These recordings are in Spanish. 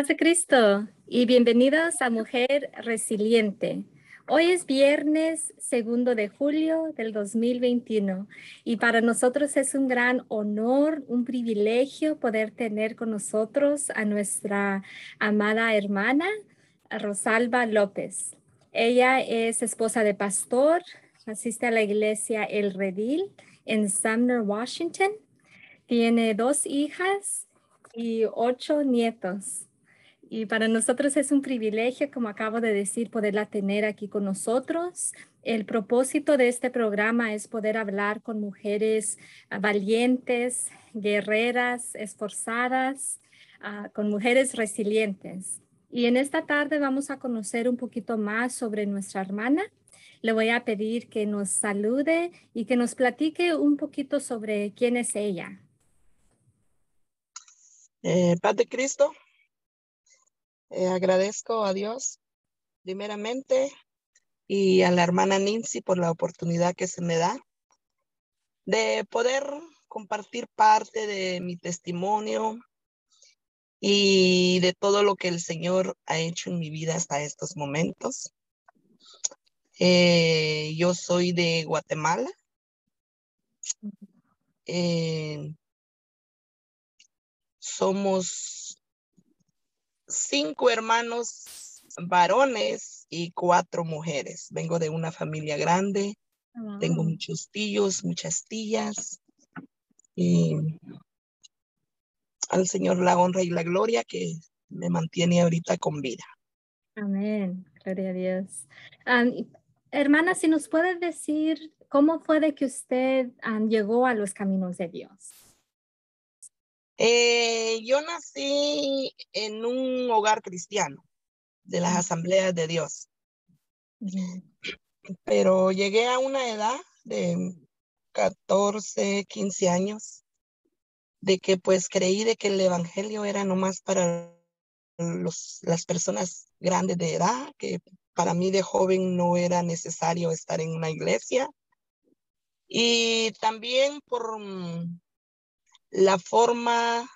Paz de Cristo y bienvenidos a Mujer Resiliente. Hoy es viernes segundo de julio del 2021 y para nosotros es un gran honor, un privilegio poder tener con nosotros a nuestra amada hermana Rosalba López. Ella es esposa de pastor, asiste a la iglesia El Redil en Sumner, Washington. Tiene dos hijas y ocho nietos. Y para nosotros es un privilegio, como acabo de decir, poderla tener aquí con nosotros. El propósito de este programa es poder hablar con mujeres ah, valientes, guerreras, esforzadas, ah, con mujeres resilientes. Y en esta tarde vamos a conocer un poquito más sobre nuestra hermana. Le voy a pedir que nos salude y que nos platique un poquito sobre quién es ella. Eh, Cristo, eh, agradezco a Dios primeramente y a la hermana Nancy por la oportunidad que se me da de poder compartir parte de mi testimonio y de todo lo que el Señor ha hecho en mi vida hasta estos momentos. Eh, yo soy de Guatemala. Eh, somos cinco hermanos varones y cuatro mujeres. Vengo de una familia grande. Tengo muchos tíos, muchas tías. Y al Señor la honra y la gloria que me mantiene ahorita con vida. Amén. Gloria a Dios. hermana, si nos puede decir cómo fue de que usted llegó a los caminos de Dios. Eh, yo nací en un hogar cristiano de las asambleas de Dios. Pero llegué a una edad de 14, 15 años de que pues creí de que el evangelio era nomás para los, las personas grandes de edad, que para mí de joven no era necesario estar en una iglesia. Y también por la forma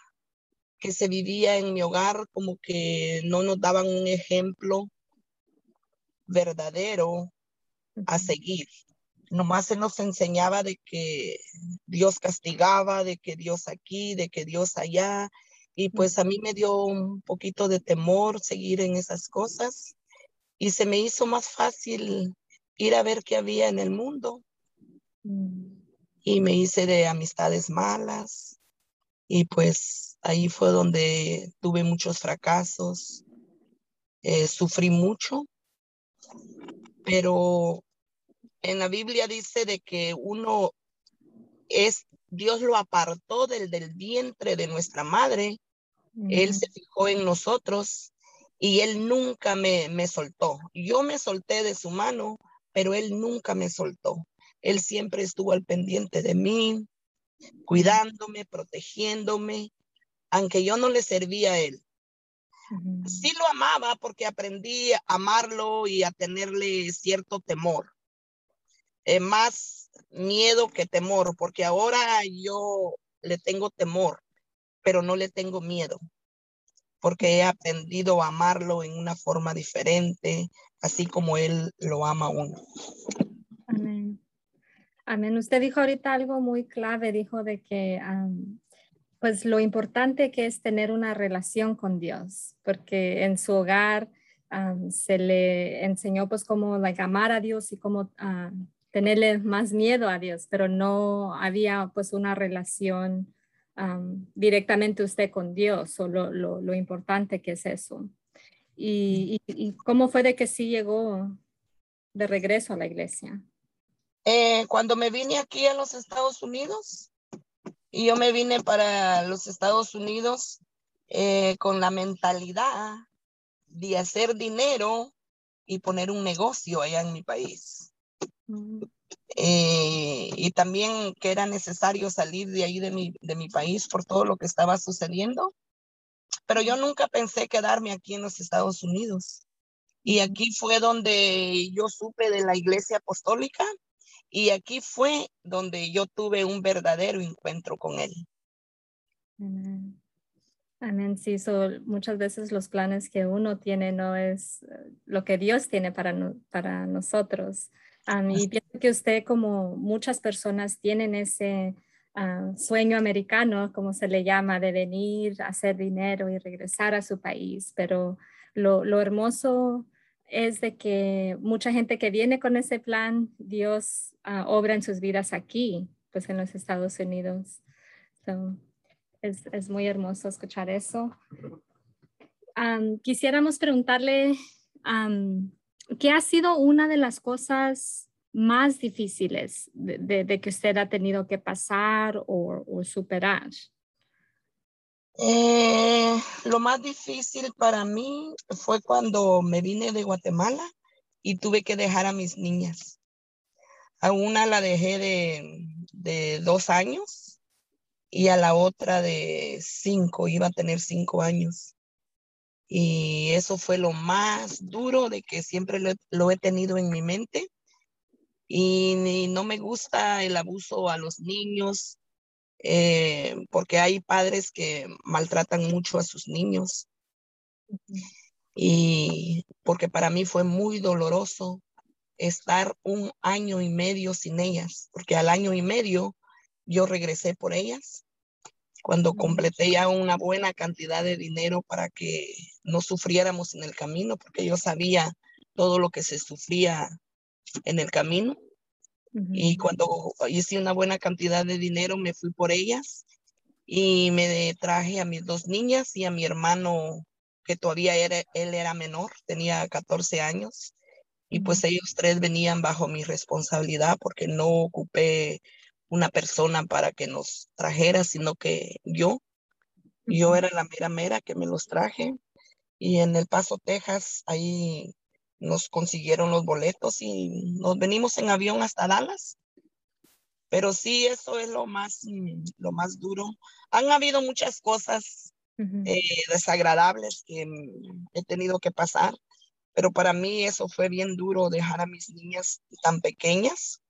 que se vivía en mi hogar, como que no nos daban un ejemplo verdadero a seguir. Nomás se nos enseñaba de que Dios castigaba, de que Dios aquí, de que Dios allá. Y pues a mí me dio un poquito de temor seguir en esas cosas. Y se me hizo más fácil ir a ver qué había en el mundo. Mm. Y me hice de amistades malas, y pues ahí fue donde tuve muchos fracasos, eh, sufrí mucho, pero en la Biblia dice de que uno es, Dios lo apartó del, del vientre de nuestra madre, Él se fijó en nosotros y Él nunca me, me soltó. Yo me solté de su mano, pero Él nunca me soltó. Él siempre estuvo al pendiente de mí, cuidándome, protegiéndome, aunque yo no le servía a él. Sí lo amaba porque aprendí a amarlo y a tenerle cierto temor. Eh, más miedo que temor, porque ahora yo le tengo temor, pero no le tengo miedo, porque he aprendido a amarlo en una forma diferente, así como él lo ama a uno. Amén. Usted dijo ahorita algo muy clave, dijo de que pues lo importante que es tener una relación con Dios, porque en su hogar se le enseñó pues cómo like, amar a Dios y cómo ah, tenerle más miedo a Dios, pero no había pues una relación directamente usted con Dios o lo, importante que es eso. Y, cómo fue de que sí llegó de regreso a la iglesia? Eh, cuando me vine aquí a los Estados Unidos, y yo me vine para los Estados Unidos eh, con la mentalidad de hacer dinero y poner un negocio allá en mi país. Mm. Eh, y también que era necesario salir de ahí de mi, de mi país por todo lo que estaba sucediendo. Pero yo nunca pensé quedarme aquí en los Estados Unidos. Y aquí fue donde yo supe de la iglesia apostólica y aquí fue donde yo tuve un verdadero encuentro con él. Amén. Sí, muchas veces los planes que uno tiene no es eh, lo que Dios tiene para, para nosotros. y pienso que usted, como muchas personas, tienen ese ah, sueño americano, como se le llama, de venir, hacer dinero y regresar a su país. Pero lo, lo hermoso es de que mucha gente que viene con ese plan, Dios ah, obra en sus vidas aquí, pues en los Estados Unidos. es, muy hermoso escuchar eso. quisiéramos preguntarle, ¿qué ha sido una de las cosas más difíciles de, que usted ha tenido que pasar o superar? Eh, lo más difícil para mí fue cuando me vine de Guatemala y tuve que dejar a mis niñas. A una la dejé de, dos años y a la otra de cinco, iba a tener cinco años. Y eso fue lo más duro de que siempre lo, he tenido en mi mente. y, no me gusta el abuso a los niños, eh, porque hay padres que maltratan mucho a sus niños. Y porque para mí fue muy doloroso estar un año y medio sin ellas, porque al año y medio yo regresé por ellas cuando completé ya una buena cantidad de dinero para que no sufriéramos en el camino, porque yo sabía todo lo que se sufría en el camino. Y cuando hice una buena cantidad de dinero, me fui por ellas y me traje a mis dos niñas y a mi hermano, que todavía era, él era menor, tenía 14 años. Y pues ellos tres venían bajo mi responsabilidad porque no ocupé una persona para que nos trajera, sino que yo, yo era la mera mera que me los traje. Y en El Paso, Texas, ahí nos consiguieron los boletos y nos venimos en avión hasta Dallas. Pero sí, eso es lo más, mm, lo más duro. Han habido muchas cosas eh, desagradables que mm, he tenido que pasar, pero para mí eso fue bien duro dejar a mis niñas tan pequeñas.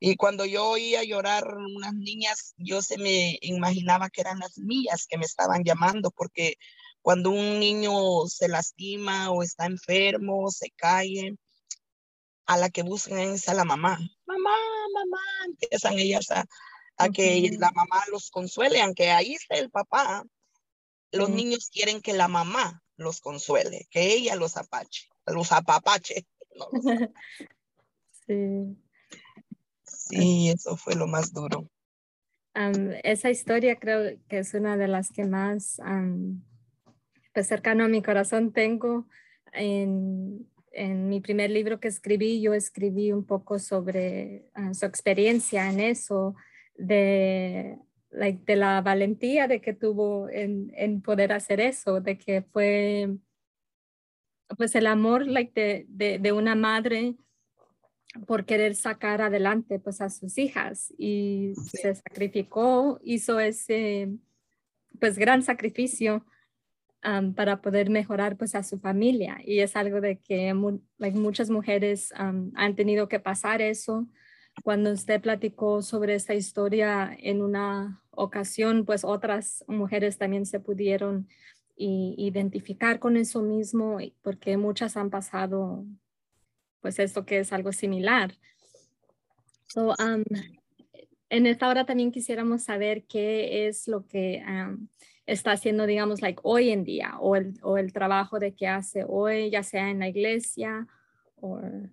Y cuando yo oía llorar unas niñas, yo se me imaginaba que eran las mías que me estaban llamando, porque cuando un niño se lastima o está enfermo, se cae, a la que buscan es a la mamá. Mamá, mamá, empiezan ellas a, que la mamá los consuele, aunque ahí está el papá. Los niños quieren que la mamá los consuele, que ella los apache, los apapache. sí. Sí, eso fue lo más duro. esa historia creo que es una de las que más pues cercano a mi corazón tengo. En, en mi primer libro que escribí, yo escribí un poco sobre ah, su experiencia en eso, de, de la valentía de que tuvo en, en, poder hacer eso, de que fue pues el amor like, de, de, una madre por querer sacar adelante pues a sus hijas. Y se sacrificó, hizo ese pues gran sacrificio para poder mejorar pues a su familia. Y es algo de que muchas mujeres han tenido que pasar eso. Cuando usted platicó sobre esta historia en una ocasión, pues otras mujeres también se pudieron identificar con eso mismo, porque muchas han pasado pues esto que es algo similar. So, en esta hora también quisiéramos saber qué es lo que está haciendo, digamos, like hoy en día o el, o el trabajo de que hace hoy, ya sea en la iglesia o en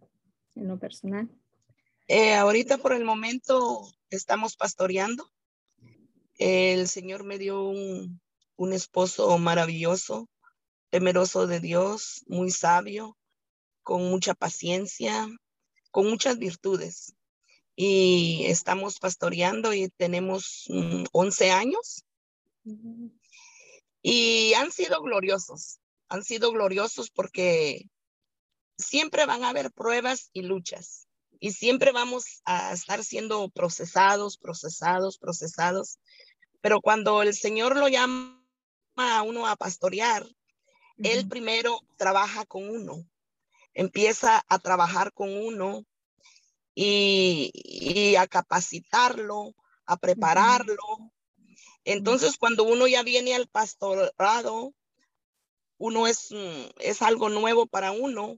lo personal? Eh, ahorita por el momento estamos pastoreando. El Señor me dio un, un esposo maravilloso, temeroso de Dios, muy sabio, con mucha paciencia, con muchas virtudes. Y estamos pastoreando y tenemos 11 años. Y han sido gloriosos, han sido gloriosos porque siempre van a haber pruebas y luchas y siempre vamos a estar siendo procesados, procesados, procesados. Pero cuando el Señor lo llama a uno a pastorear, Él primero trabaja con uno, empieza a trabajar con uno y, a capacitarlo, a prepararlo, Entonces, cuando uno ya viene al pastorado, uno es, mm, es algo nuevo para uno,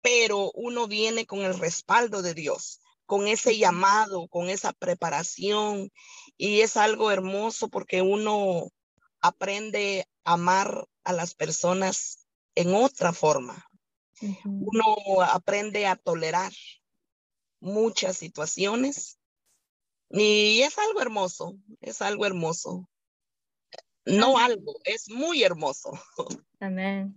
pero uno viene con el respaldo de Dios, con ese llamado, con esa preparación, y es algo hermoso porque uno aprende a amar a las personas en otra forma. Uno aprende a tolerar muchas situaciones y es algo hermoso, es algo hermoso. No algo, es muy hermoso. Amén.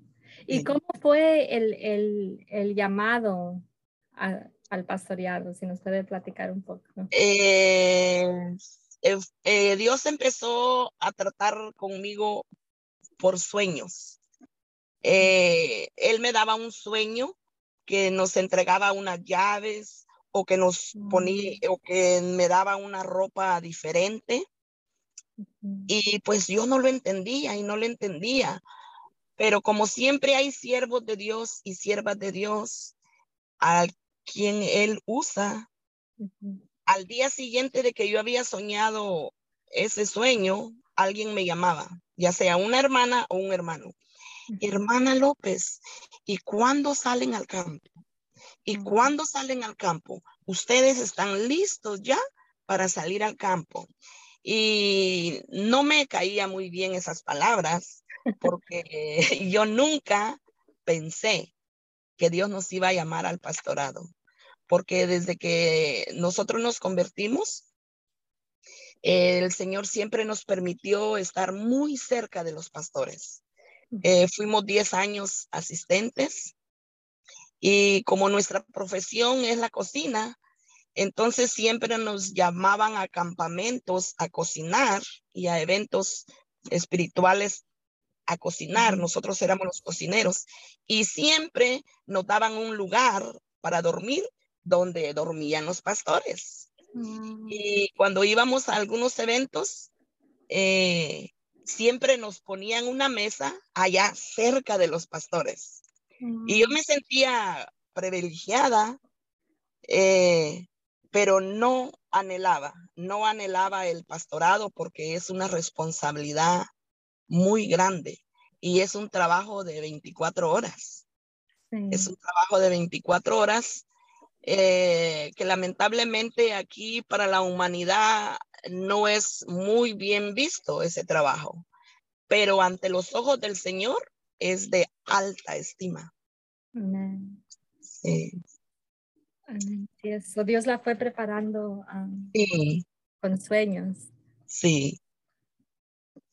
¿Y cómo fue el, llamado al pastoreado? Si nos puede platicar un poco. Eh, eh, Dios empezó a tratar conmigo por sueños. Eh, él me daba un sueño que nos entregaba unas llaves o que nos ponía mm. o que me daba una ropa diferente. Y pues yo no lo entendía y no lo entendía. Pero como siempre hay siervos de Dios y siervas de Dios a quien Él usa, al día siguiente de que yo había soñado ese sueño, alguien me llamaba, ya sea una hermana o un hermano. Hermana López, ¿y cuándo salen al campo? ¿Y cuándo salen al campo? Ustedes están listos ya para salir al campo. Y no me caía muy bien esas palabras porque yo nunca pensé que Dios nos iba a llamar al pastorado, porque desde que nosotros nos convertimos, el Señor siempre nos permitió estar muy cerca de los pastores. Eh, fuimos 10 años asistentes y como nuestra profesión es la cocina, entonces siempre nos llamaban a campamentos a cocinar y a eventos espirituales a cocinar. Nosotros éramos los cocineros y siempre nos daban un lugar para dormir donde dormían los pastores. Mm. Y cuando íbamos a algunos eventos, eh, siempre nos ponían una mesa allá cerca de los pastores. Y yo me sentía privilegiada, eh, pero no anhelaba, no anhelaba el pastorado porque es una responsabilidad muy grande y es un trabajo de 24 horas. Es un trabajo de 24 horas eh, que lamentablemente aquí para la humanidad no es muy bien visto ese trabajo, pero ante los ojos del Señor es de alta estima. Sí. Eso. Dios la fue preparando con sueños. Sí.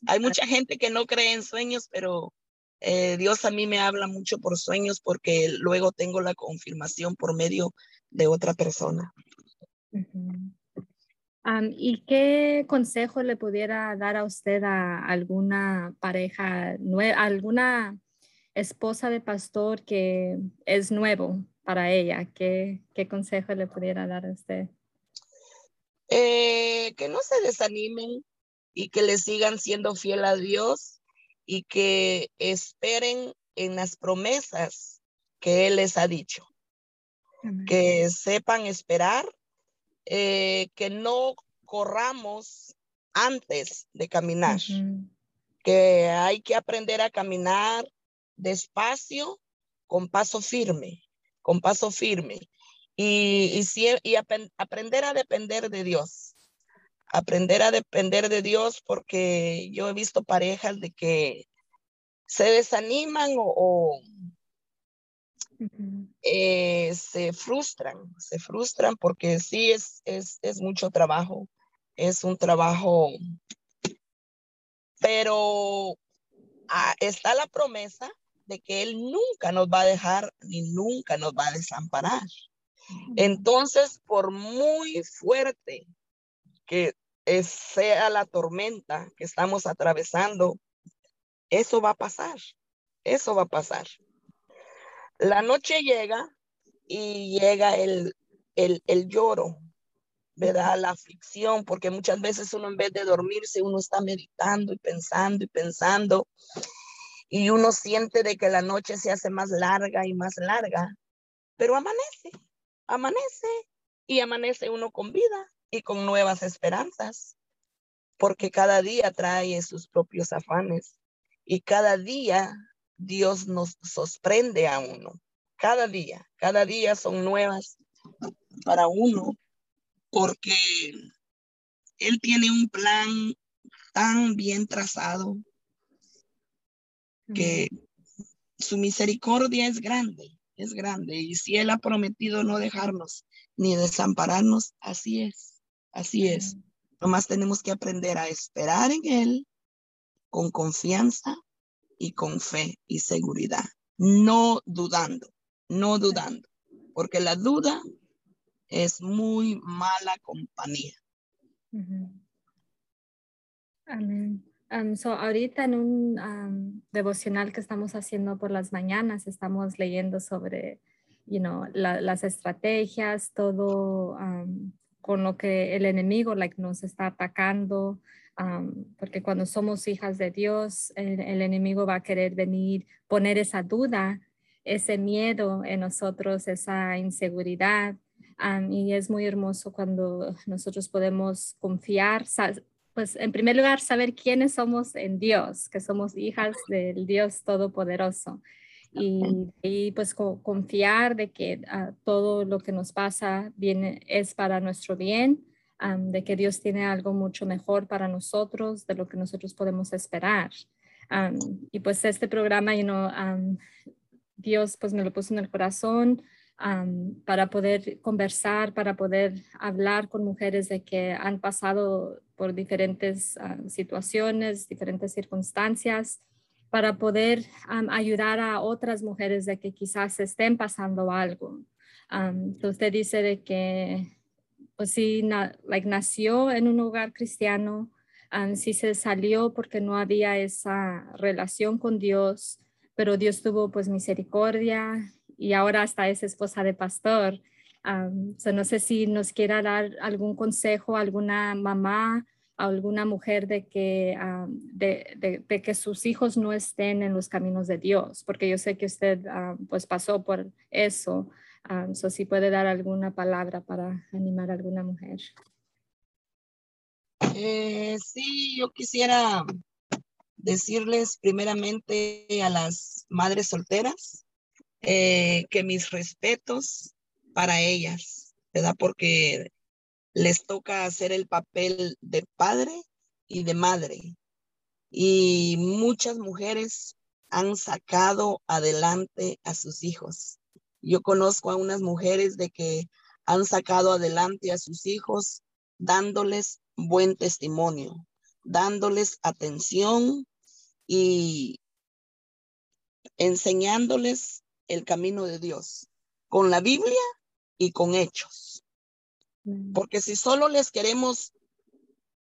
Hay mucha gente que no cree en sueños, pero eh, Dios a mí me habla mucho por sueños porque luego tengo la confirmación por medio de otra persona. ¿Y qué consejo le pudiera dar a usted a alguna pareja, nueva, alguna esposa de pastor que es nuevo para ella? ¿Qué, qué consejo le pudiera dar a usted? Eh, que no se desanimen y que le sigan siendo fiel a Dios y que esperen en las promesas que Él les ha dicho. Que sepan esperar, eh, que no corramos antes de caminar, que hay que aprender a caminar despacio, con paso firme, con paso firme. Y, y, aprender a depender de Dios. Aprender a depender de Dios porque yo he visto parejas de que se desaniman o, eh, se frustran, se frustran porque sí es, es, es mucho trabajo, es un trabajo, pero ah, está la promesa de que Él nunca nos va a dejar ni nunca nos va a desamparar. Entonces, por muy fuerte que sea la tormenta que estamos atravesando, eso va a pasar, eso va a pasar. La noche llega y llega el, el, el lloro, ¿verdad? La aflicción, porque muchas veces uno en vez de dormirse, uno está meditando y pensando y pensando y uno siente de que la noche se hace más larga y más larga, pero amanece, amanece y amanece uno con vida y con nuevas esperanzas. porque cada día trae sus propios afanes y cada día Dios nos sorprende a uno. Cada día, cada día son nuevas para uno porque Él tiene un plan tan bien trazado que su misericordia es grande, es grande. Y si Él ha prometido no dejarnos ni desampararnos, así es, así es. Nomás tenemos que aprender a esperar en Él con confianza y con fe y seguridad, no dudando, no dudando, porque la duda es muy mala compañía. Amén. so ahorita en un devocional que estamos haciendo por las mañanas, estamos leyendo sobre, you know, las estrategias, todo con lo que el enemigo like, nos está atacando, porque cuando somos hijas de Dios, el, enemigo va a querer venir, poner esa duda, ese miedo en nosotros, esa inseguridad. y es muy hermoso cuando nosotros podemos confiar, pues en primer lugar, saber quiénes somos en Dios, que somos hijas del Dios Todopoderoso. Y, y pues confiar de que ah, todo lo que nos pasa viene, es para nuestro bien, de que Dios tiene algo mucho mejor para nosotros de lo que nosotros podemos esperar. y pues este programa, you know, Dios pues me lo puso en el corazón para poder conversar, para poder hablar con mujeres de que han pasado por diferentes situaciones, diferentes circunstancias, para poder ayudar a otras mujeres de que quizás estén pasando algo. entonces usted dice de que, pues sí, like, nació en un hogar cristiano, sí se salió porque no había esa relación con Dios, pero Dios tuvo pues misericordia y ahora hasta es esposa de pastor. no sé si nos quiera dar algún consejo, alguna mamá, alguna mujer de que, de, de, que sus hijos no estén en los caminos de Dios, porque yo sé que usted pues pasó por eso. So si puede dar alguna palabra para animar a alguna mujer. Eh, sí, yo quisiera decirles primeramente a las madres solteras eh, que mis respetos para ellas, ¿verdad? Porque les toca hacer el papel de padre y de madre. Y muchas mujeres han sacado adelante a sus hijos. Yo conozco a unas mujeres de que han sacado adelante a sus hijos dándoles buen testimonio, dándoles atención y enseñándoles el camino de Dios, con la Biblia y con hechos. Porque si solo les queremos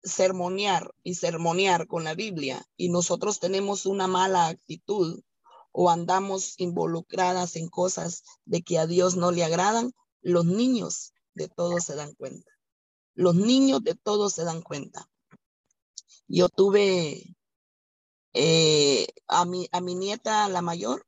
sermonear y sermonear con la Biblia y nosotros tenemos una mala actitud o andamos involucradas en cosas de que a Dios no le agradan, los niños de todos se dan cuenta. Los niños de todos se dan cuenta. Yo tuve eh, a, mi, a mi nieta, la mayor,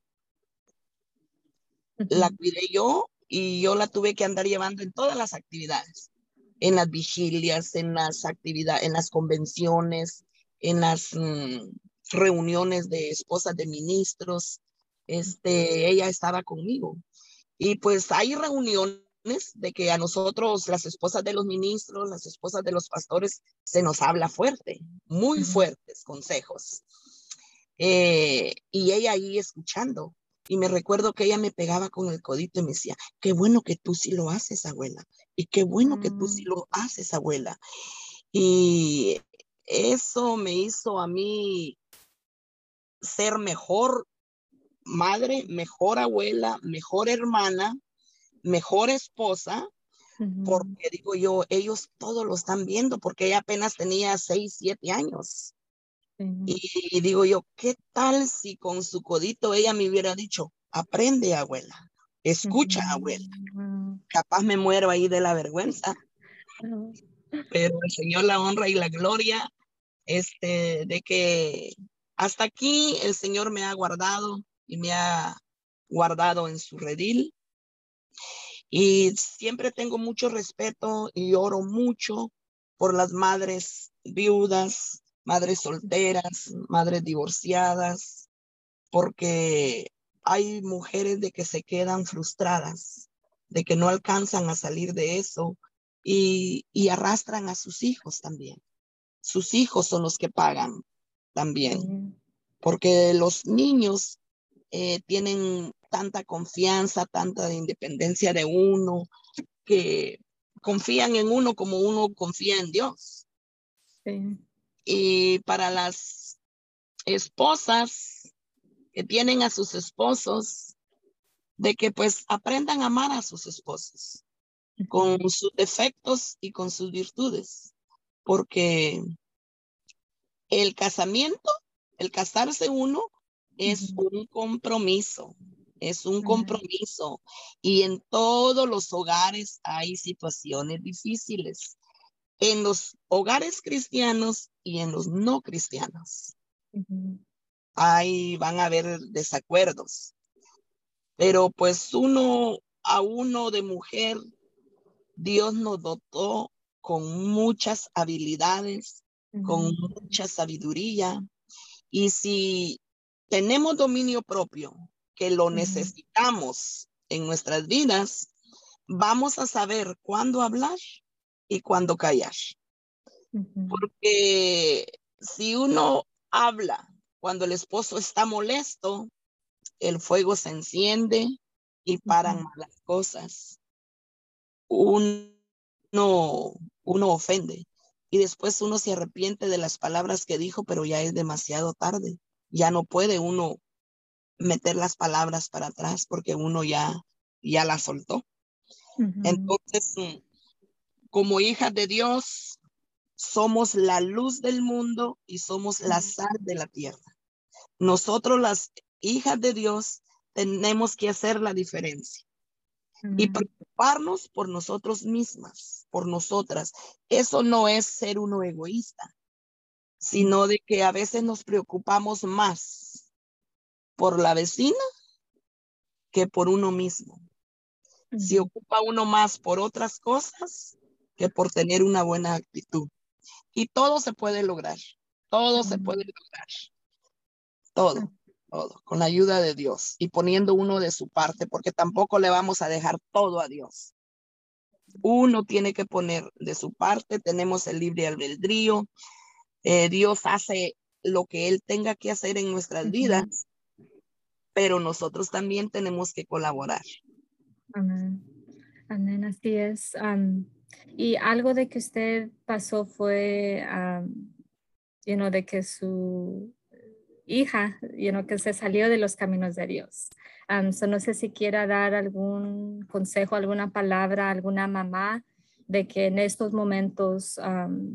la cuidé yo y yo la tuve que andar llevando en todas las actividades, en las vigilias, en las actividades, en las convenciones, en las mm, reuniones de esposas de ministros. Este, ella estaba conmigo. Y pues hay reuniones de que a nosotros, las esposas de los ministros, las esposas de los pastores, se nos habla fuerte, muy fuertes consejos. Eh, y ella ahí escuchando. Y me recuerdo que ella me pegaba con el codito y me decía, qué bueno que tú sí lo haces, abuela. Y qué bueno que tú sí mm. lo haces, abuela. Y eso me hizo a mí ser mejor madre, mejor abuela, mejor hermana, mejor esposa, porque digo yo, ellos todos lo están viendo, porque ella apenas tenía seis, siete años. Y digo yo, ¿qué tal si con su codito ella me hubiera dicho, aprende abuela, escucha abuela? Capaz me muero ahí de la vergüenza. Pero el Señor la honra y la gloria, este, de que hasta aquí el Señor me ha guardado y me ha guardado en su redil. Y siempre tengo mucho respeto y oro mucho por las madres viudas, madres solteras, madres divorciadas, porque hay mujeres de que se quedan frustradas, de que no alcanzan a salir de eso y, arrastran a sus hijos también. Sus hijos son los que pagan también, porque los niños eh, tienen tanta confianza, tanta independencia de uno, que confían en uno como uno confía en Dios. Y para las esposas que tienen a sus esposos, de que pues aprendan a amar a sus esposos con sus defectos y con sus virtudes, porque el casamiento, el casarse uno, es un compromiso, es un compromiso. Y en todos los hogares hay situaciones difíciles, en los hogares cristianos y en los no cristianos. Ahí van a haber desacuerdos, pero pues uno a uno de mujer, Dios nos dotó con muchas habilidades, con mucha sabiduría. Y si tenemos dominio propio, que lo necesitamos en nuestras vidas, vamos a saber cuándo hablar y cuándo callar. Porque si uno habla cuando el esposo está molesto, el fuego se enciende y paran las cosas. Uno, uno ofende y después uno se arrepiente de las palabras que dijo, pero ya es demasiado tarde. Ya no puede uno meter las palabras para atrás porque uno ya, ya las soltó. Entonces, mm, como hijas de Dios, somos la luz del mundo y somos la sal de la tierra. Nosotros las hijas de Dios tenemos que hacer la diferencia y preocuparnos por nosotros mismas, por nosotras. Eso no es ser uno egoísta, sino de que a veces nos preocupamos más por la vecina que por uno mismo. Si ocupa uno más por otras cosas que por tener una buena actitud. Y todo se puede lograr, todo se puede lograr, todo todo, con la ayuda de Dios y poniendo uno de su parte, porque tampoco le vamos a dejar todo a Dios. Uno tiene que poner de su parte, tenemos el libre albedrío, eh, Dios hace lo que Él tenga que hacer en nuestras vidas, pero nosotros también tenemos que colaborar. Amén. Amén, así es. y algo de que usted pasó fue, um, de que su hija, you know, que se salió de los caminos de Dios. no sé si quiera dar algún consejo, alguna palabra, alguna mamá de que en estos momentos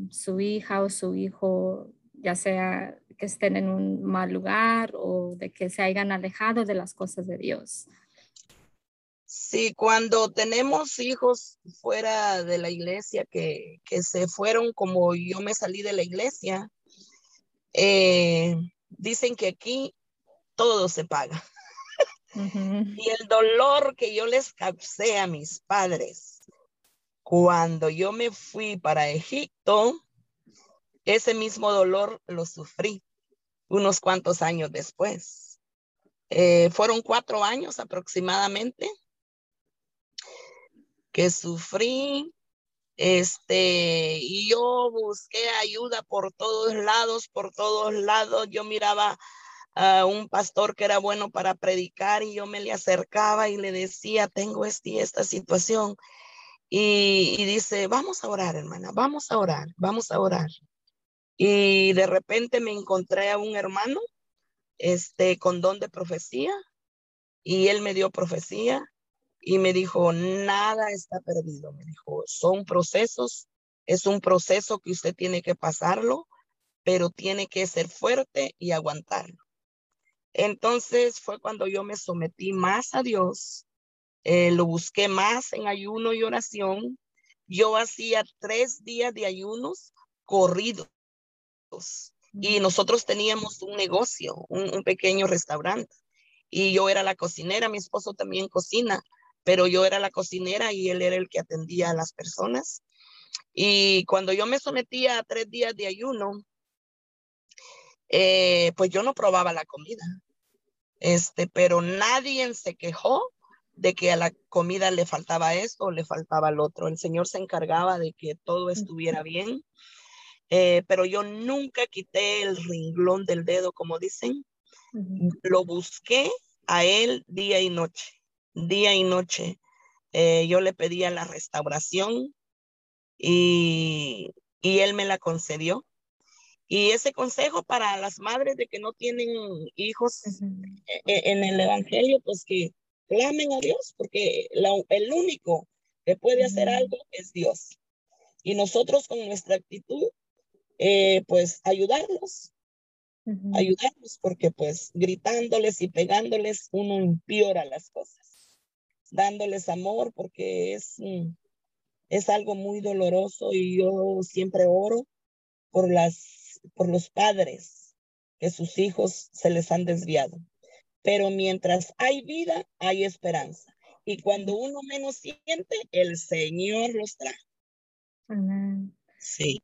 su hija o su hijo, ya sea que estén en un mal lugar o de que se hayan alejado de las cosas de Dios. Sí, cuando tenemos hijos fuera de la iglesia que, que se fueron como yo me salí de la iglesia, eh, dicen que aquí todo se paga. Y el dolor que yo les causé a mis padres cuando yo me fui para Egipto, ese mismo dolor lo sufrí unos cuantos años después. Eh, fueron cuatro años aproximadamente que sufrí este, y yo busqué ayuda por todos lados, por todos lados. Yo miraba a un pastor que era bueno para predicar y yo me le acercaba y le decía, tengo este, esta situación. Y, dice, vamos a orar, hermana, vamos a orar, vamos a orar. Y de repente me encontré a un hermano, este, con don de profecía, y él me dio profecía y me dijo, nada está perdido. Me dijo, son procesos, es un proceso que usted tiene que pasarlo, pero tiene que ser fuerte y aguantarlo. Entonces fue cuando yo me sometí más a Dios, eh, lo busqué más en ayuno y oración. Yo hacía tres días de ayunos corridos y nosotros teníamos un negocio, un, un pequeño restaurante y yo era la cocinera, mi esposo también cocina pero yo era la cocinera y él era el que atendía a las personas. Y cuando yo me sometía a tres días de ayuno, eh, pues yo no probaba la comida. Este, pero nadie se quejó de que a la comida le faltaba esto o le faltaba el otro. El Señor se encargaba de que todo estuviera bien. Eh, pero yo nunca quité el ringlón del dedo, como dicen. Lo busqué a él día y noche, día y noche. Eh, yo le pedía la restauración y, y él me la concedió. Y ese consejo para las madres de que no tienen hijos e, e, en el Evangelio, pues que clamen a Dios, porque el único que puede hacer algo es Dios. Y nosotros con nuestra actitud, eh, pues ayudarlos, ayudarlos, porque pues gritándoles y pegándoles uno empeora las cosas, dándoles amor, porque es, es algo muy doloroso y yo siempre oro por las por los padres que sus hijos se les han desviado. Pero mientras hay vida, hay esperanza. Y cuando uno menos siente, el Señor los trae. Sí.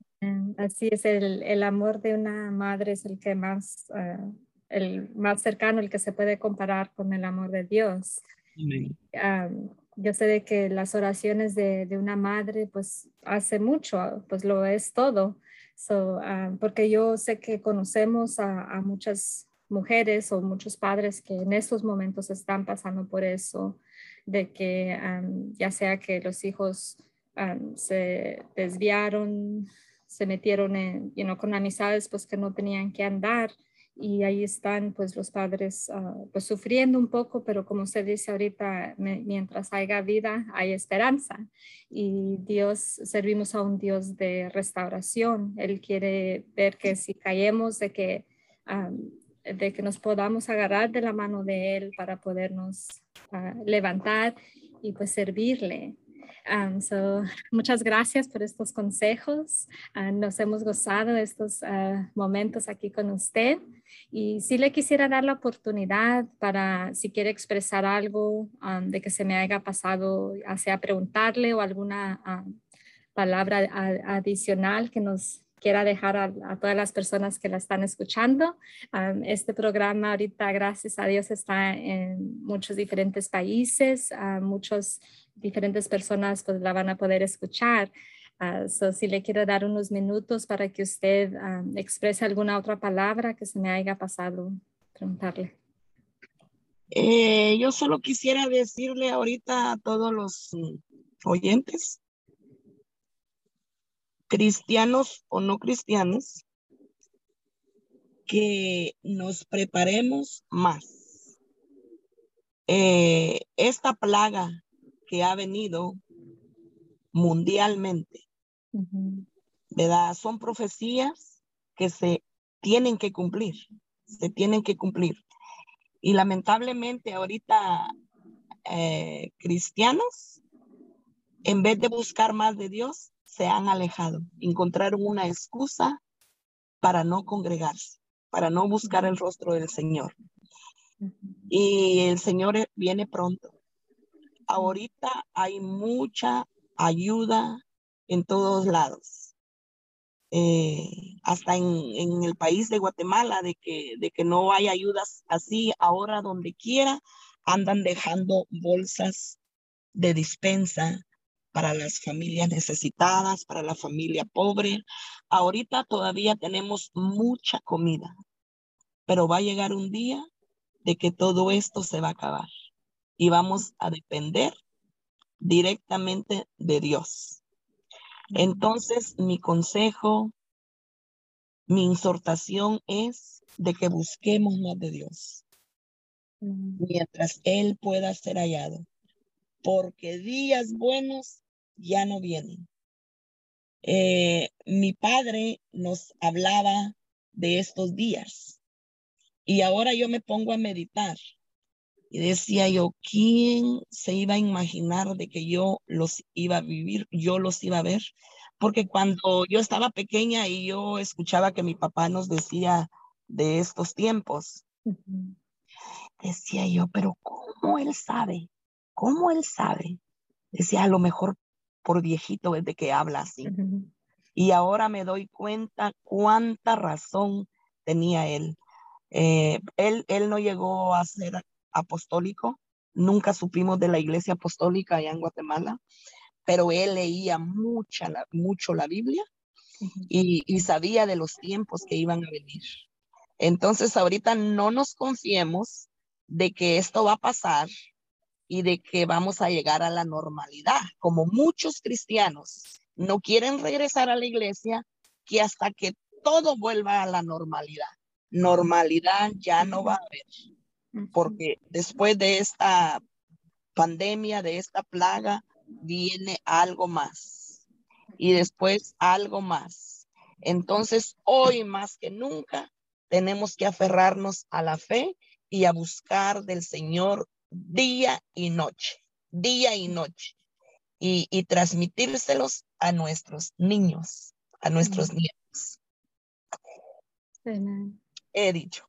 Así es, el, el, amor de una madre es el que más, eh, el más cercano, el que se puede comparar con el amor de Dios. Yo sé de que las oraciones de, de, una madre, pues hace mucho, pues lo es todo. So, ah, porque yo sé que conocemos a, muchas mujeres o muchos padres que en estos momentos están pasando por eso, de que ya sea que los hijos se desviaron, se metieron en, you con amistades pues que no tenían que andar y ahí están pues los padres ah, pues sufriendo un poco, pero como se dice ahorita, mientras haya vida hay esperanza y Dios, servimos a un Dios de restauración. Él quiere ver que si caemos de que, de que nos podamos agarrar de la mano de Él para podernos ah, levantar y pues servirle. Um, so, muchas gracias por estos consejos. Uh, nos hemos gozado estos uh, momentos aquí con usted. Y si le quisiera dar la oportunidad para, si quiere expresar algo um, de que se me haya pasado, ya sea preguntarle o alguna um, palabra adicional que nos quiera dejar a, todas las personas que la están escuchando. este programa ahorita, gracias a Dios, está en muchos diferentes países, muchas diferentes personas pues, la van a poder escuchar. Uh, si le quiero dar unos minutos para que usted exprese alguna otra palabra que se me haya pasado, preguntarle. Eh, yo solo quisiera decirle ahorita a todos los oyentes cristianos o no cristianos, que nos preparemos más. Eh, esta plaga que ha venido mundialmente, ¿verdad? Son profecías que se tienen que cumplir, se tienen que cumplir. Y lamentablemente ahorita eh, cristianos, en vez de buscar más de Dios, se han alejado, encontraron una excusa para no congregarse, para no buscar el rostro del Señor. Y el Señor viene pronto. Ahorita hay mucha ayuda en todos lados. Eh, hasta en, en, el país de Guatemala, de que, de que no hay ayudas así, ahora donde quiera andan dejando bolsas de dispensa para las familias necesitadas, para la familia pobre. Ahorita todavía tenemos mucha comida, pero va a llegar un día de que todo esto se va a acabar y vamos a depender directamente de Dios. Entonces, mi consejo, mi exhortación es de que busquemos más de Dios mientras Él pueda ser hallado, porque días buenos ya no vienen. Eh, mi padre nos hablaba de estos días y ahora yo me pongo a meditar y decía yo, ¿quién se iba a imaginar de que yo los iba a vivir, yo los iba a ver? Porque cuando yo estaba pequeña y yo escuchaba que mi papá nos decía de estos tiempos, decía yo, pero ¿cómo él sabe? ¿Cómo él sabe? Decía, a lo mejor por viejito desde que habla así. Y ahora me doy cuenta cuánta razón tenía él. Eh, él, él no llegó a ser apostólico, nunca supimos de la iglesia apostólica allá en Guatemala, pero él leía mucha, mucho la Biblia y, y sabía de los tiempos que iban a venir. Entonces ahorita no nos confiemos de que esto va a pasar y de que vamos a llegar a la normalidad, como muchos cristianos no quieren regresar a la iglesia, que hasta que todo vuelva a la normalidad. Normalidad ya no va a haber, porque después de esta pandemia, de esta plaga, viene algo más y después algo más. Entonces, hoy más que nunca, tenemos que aferrarnos a la fe y a buscar del Señor día y noche, día y noche, y, y transmitírselos a nuestros niños, a nuestros nietos. He dicho.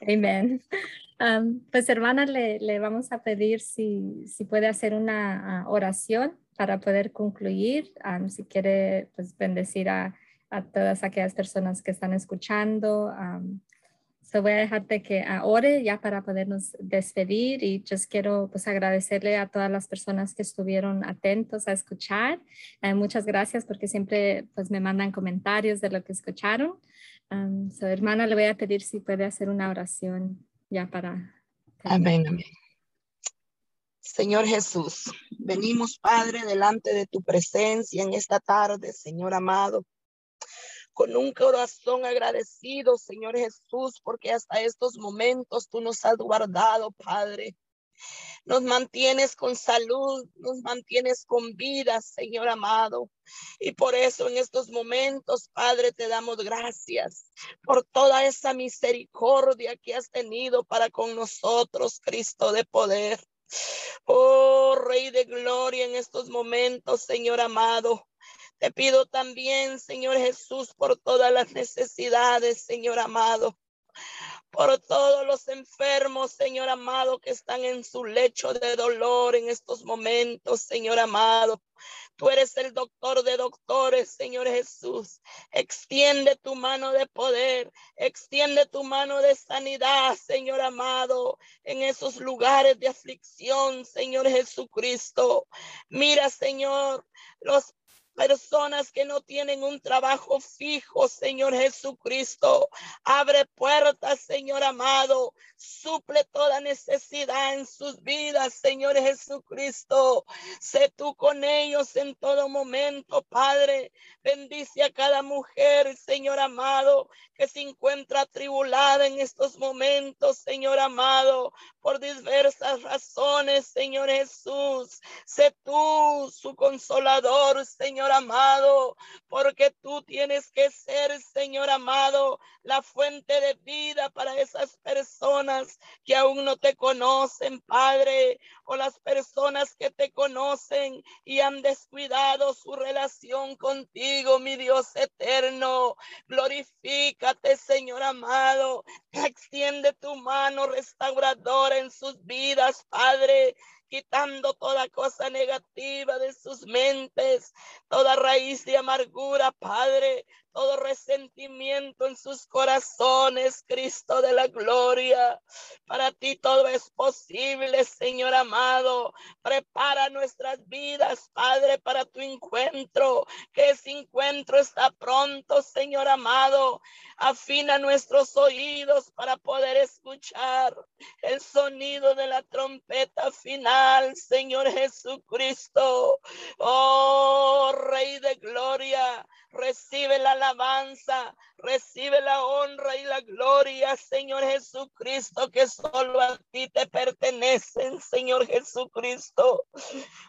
Amén. Pues hermana, le, vamos a pedir si, si puede hacer una uh, oración para poder concluir. Um, si quiere, pues bendecir a, a, todas aquellas personas que están escuchando. Um, voy a dejarte que ore ya para podernos despedir y yo quiero pues agradecerle a todas las personas que estuvieron atentos a escuchar. Eh, muchas gracias porque siempre pues me mandan comentarios de lo que escucharon. Um, hermana, le voy a pedir si puede hacer una oración para... Amén, amén. Señor Jesús, venimos, Padre, delante de tu presencia en esta tarde, Señor amado con un corazón agradecido, Señor Jesús, porque hasta estos momentos tú nos has guardado, Padre. Nos mantienes con salud, nos mantienes con vida, Señor amado. Y por eso en estos momentos, Padre, te damos gracias por toda esa misericordia que has tenido para con nosotros, Cristo de poder. Oh, Rey de Gloria, en estos momentos, Señor amado. Te pido también, Señor Jesús, por todas las necesidades, Señor amado por todos los enfermos, Señor amado, que están en su lecho de dolor en estos momentos, Señor amado. Tú eres el doctor de doctores, Señor Jesús. Extiende tu mano de poder, extiende tu mano de sanidad, Señor amado, en esos lugares de aflicción, Señor Jesucristo. Mira, Señor, los personas que no tienen un trabajo fijo, Señor Jesucristo. Abre puertas, Señor amado. Suple toda necesidad en sus vidas, Señor Jesucristo. Sé tú con ellos en todo momento, Padre. Bendice a cada mujer, Señor amado, que se encuentra atribulada en estos momentos, Señor amado, por diversas razones, Señor Jesús. Sé tú su consolador, Señor amado, porque tú tienes que ser, Señor amado, la fuente de vida para esas personas que aún no te conocen, Padre, o las personas que te conocen y han descuidado su relación contigo, mi Dios eterno. Glorifícate, Señor amado. Extiende tu mano restauradora en sus vidas, Padre quitando toda cosa negativa de sus mentes, toda raíz de amargura, Padre, todo resentimiento en sus corazones, Cristo de la gloria. Para ti todo es posible, Señor amado. Prepara nuestras vidas, Padre, para tu encuentro, que ese encuentro está pronto, Señor amado. Afina nuestros oídos para poder escuchar el sonido de la trompeta final, Señor Jesucristo. Oh, Rey de gloria, recibe la alabanza, recibe la honra y la gloria, Señor Jesucristo, que solo a ti te pertenecen, Señor Jesucristo.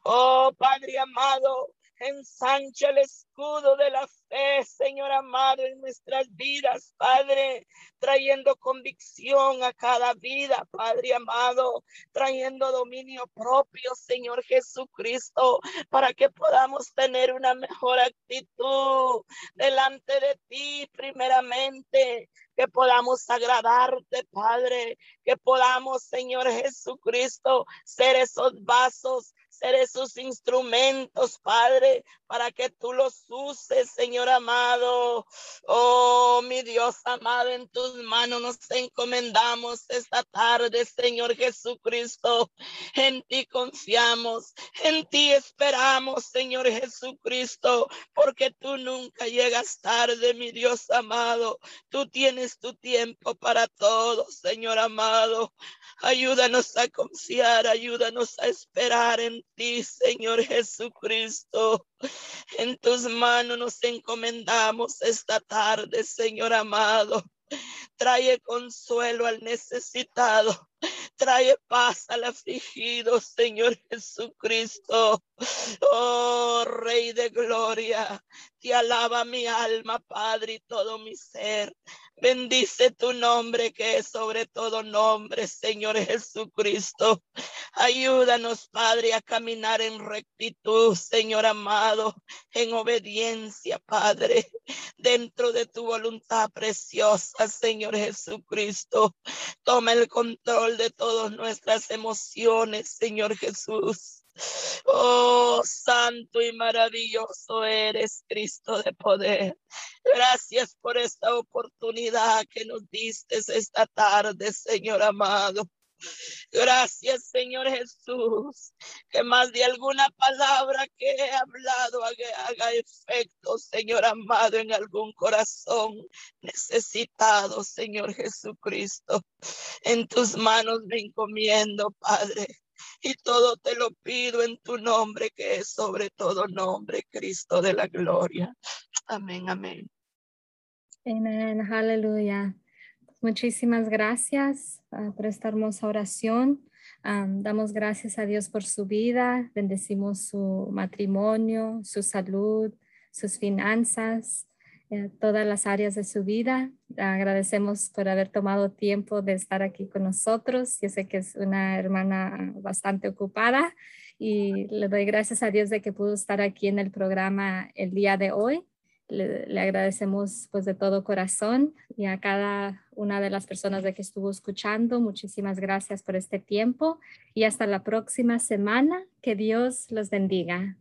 Oh, Padre amado, ensancha el escudo de la fe, Señor amado, en nuestras vidas, Padre, trayendo convicción a cada vida, Padre amado, trayendo dominio propio, Señor Jesucristo, para que podamos tener una mejor actitud delante de ti, primeramente, que podamos agradarte, Padre, que podamos, Señor Jesucristo, ser esos vasos Seré sus instrumentos, Padre, para que tú los uses, Señor amado. Oh, mi Dios amado, en tus manos nos encomendamos esta tarde, Señor Jesucristo. En ti confiamos, en ti esperamos, Señor Jesucristo, porque tú nunca llegas tarde, mi Dios amado. Tú tienes tu tiempo para todo, Señor amado. Ayúdanos a confiar, ayúdanos a esperar en ti, Señor Jesucristo. En tus manos nos encomendamos esta tarde, Señor amado. Trae consuelo al necesitado. Trae paz al afligido, Señor Jesucristo. Oh, Rey de Gloria, te alaba mi alma, Padre, y todo mi ser. Bendice tu nombre que es sobre todo nombre, Señor Jesucristo. Ayúdanos, Padre, a caminar en rectitud, Señor amado, en obediencia, Padre, dentro de tu voluntad preciosa, Señor Jesucristo. Toma el control de todas nuestras emociones, Señor Jesús. Oh, santo y maravilloso eres, Cristo de poder. Gracias por esta oportunidad que nos diste esta tarde, Señor amado. Gracias, Señor Jesús, que más de alguna palabra que he hablado haga, efecto, Señor amado, en algún corazón necesitado, Señor Jesucristo. En tus manos me encomiendo, Padre y todo te lo pido en tu nombre, que es sobre todo nombre, Cristo de la gloria. Amén, amén. Amén, aleluya. Muchísimas gracias ah, por esta hermosa oración. damos gracias a Dios por su vida, bendecimos su matrimonio, su salud, sus finanzas, eh, todas las áreas de su vida. Agradecemos por haber tomado tiempo de estar aquí con nosotros. Yo sé que es una hermana bastante ocupada y le doy gracias a Dios de que pudo estar aquí en el programa el día de hoy. Le, agradecemos pues de todo corazón y a cada una de las personas de que estuvo escuchando. Muchísimas gracias por este tiempo y hasta la próxima semana. Que Dios los bendiga.